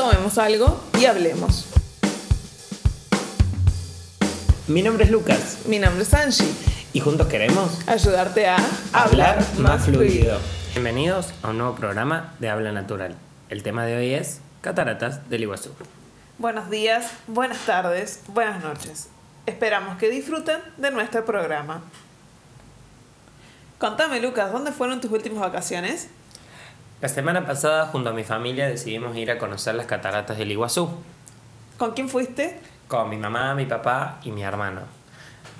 tomemos algo y hablemos. Mi nombre es Lucas Mi nombre es Angie. y juntos queremos Ayudarte a hablar, más fluido. Bienvenidos a un nuevo programa de Habla Natural. El tema de hoy es Cataratas del Iguazú. Buenos días, buenas tardes, buenas noches. Esperamos que disfruten de nuestro programa. Contame, Lucas, ¿dónde fueron tus últimas vacaciones? La semana pasada junto a mi familia decidimos ir a conocer las cataratas del Iguazú ¿Con quién fuiste? con mi mamá, mi papá y mi hermano.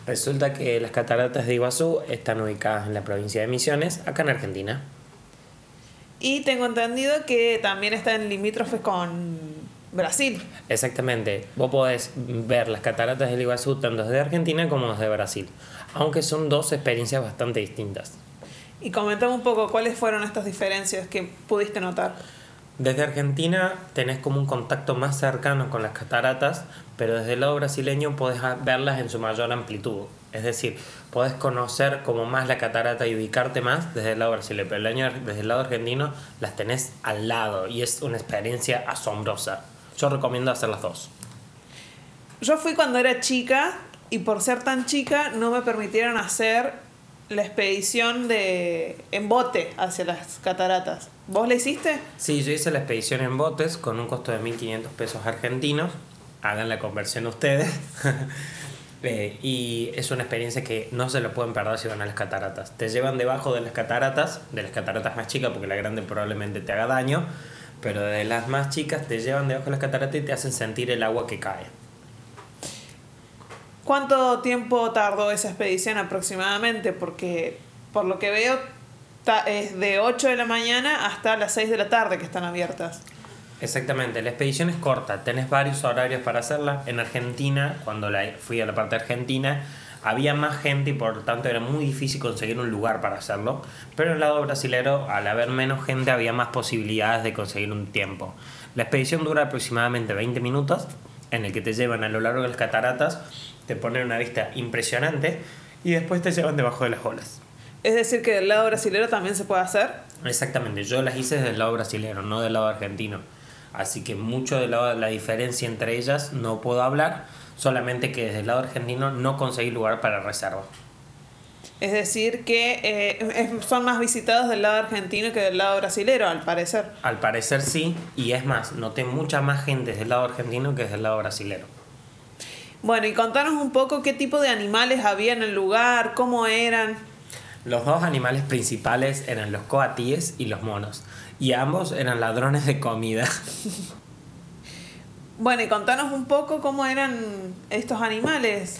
Resulta que las cataratas de Iguazú están ubicadas en la provincia de Misiones, acá en Argentina. Y tengo entendido que también están limítrofes con Brasil. Exactamente, vos podés ver las cataratas del Iguazú tanto desde Argentina como desde Brasil, aunque son dos experiencias bastante distintas. Y comentame un poco cuáles fueron estas diferencias que pudiste notar. Desde Argentina tenés como un contacto más cercano con las cataratas, pero desde el lado brasileño podés verlas en su mayor amplitud. Es decir, podés conocer como más la catarata y ubicarte más desde el lado brasileño, pero desde el lado argentino las tenés al lado y es una experiencia asombrosa. Yo recomiendo hacer las dos. Yo fui cuando era chica y por ser tan chica no me permitieron hacer la expedición de en bote hacia las cataratas. ¿Vos la hiciste? Sí, yo hice la expedición en botes con un costo de 1.500 pesos argentinos. Hagan la conversión ustedes. Eh, y es una experiencia que no se lo pueden perder si van a las cataratas. Te llevan debajo de las cataratas, de las cataratas más chicas, porque la grande probablemente te haga daño, pero de las más chicas te llevan debajo de las cataratas y te hacen sentir el agua que cae. ¿Cuánto tiempo tardó esa expedición aproximadamente? Porque por lo que veo es de 8 de la mañana hasta las 6 de la tarde que están abiertas. Exactamente, la expedición es corta, tenés varios horarios para hacerla. En Argentina, cuando la, fui a la parte argentina, había más gente y por lo tanto era muy difícil conseguir un lugar para hacerlo. Pero en el lado brasilero, al haber menos gente, había más posibilidades de conseguir un tiempo. La expedición dura aproximadamente 20 minutos, en el que te llevan a lo largo de las cataratas, te ponen una vista impresionante y después te llevan debajo de las olas. Es decir, que del lado brasilero también se puede hacer. Exactamente, yo las hice desde el lado brasilero, no del lado argentino. Así que mucho de la, la diferencia entre ellas no puedo hablar, solamente que desde el lado argentino no conseguí lugar para reserva. Es decir, que eh, son más visitados del lado argentino que del lado brasilero, al parecer. Al parecer sí, y es más, noté mucha más gente desde el lado argentino que desde el lado brasilero. Bueno, y contanos un poco qué tipo de animales había en el lugar, cómo eran. Los dos animales principales eran los coatíes y los monos, y ambos eran ladrones de comida. Bueno, y contanos un poco cómo eran estos animales.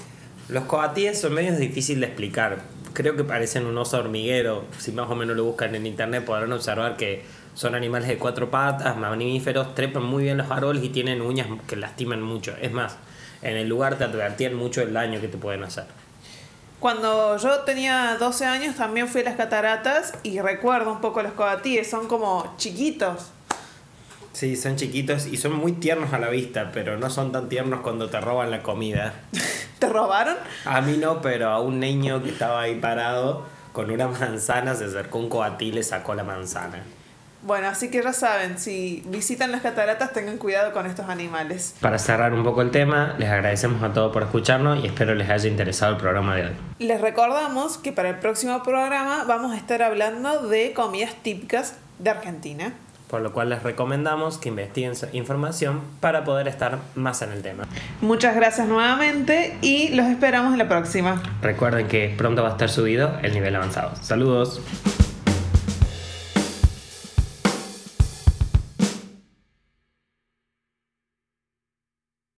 Los coatíes son medios difíciles de explicar. Creo que parecen un oso hormiguero. Si más o menos lo buscan en internet podrán observar que son animales de cuatro patas, mamíferos, trepan muy bien los árboles y tienen uñas que lastiman mucho. Es más, en el lugar te advertían mucho el daño que te pueden hacer. Cuando yo tenía 12 años también fui a las cataratas y recuerdo un poco los coatíes, son como chiquitos. Sí, son chiquitos y son muy tiernos a la vista, pero no son tan tiernos cuando te roban la comida. ¿Te robaron? A mí no, pero a un niño que estaba ahí parado con una manzana se acercó un coatí y le sacó la manzana. Bueno, así que ya saben, si visitan las cataratas tengan cuidado con estos animales. Para cerrar un poco el tema, les agradecemos a todos por escucharnos y espero les haya interesado el programa de hoy. Les recordamos que para el próximo programa vamos a estar hablando de comidas típicas de Argentina. Por lo cual les recomendamos que investiguen información para poder estar más en el tema. Muchas gracias nuevamente y los esperamos en la próxima. Recuerden que pronto va a estar subido el nivel avanzado. Saludos.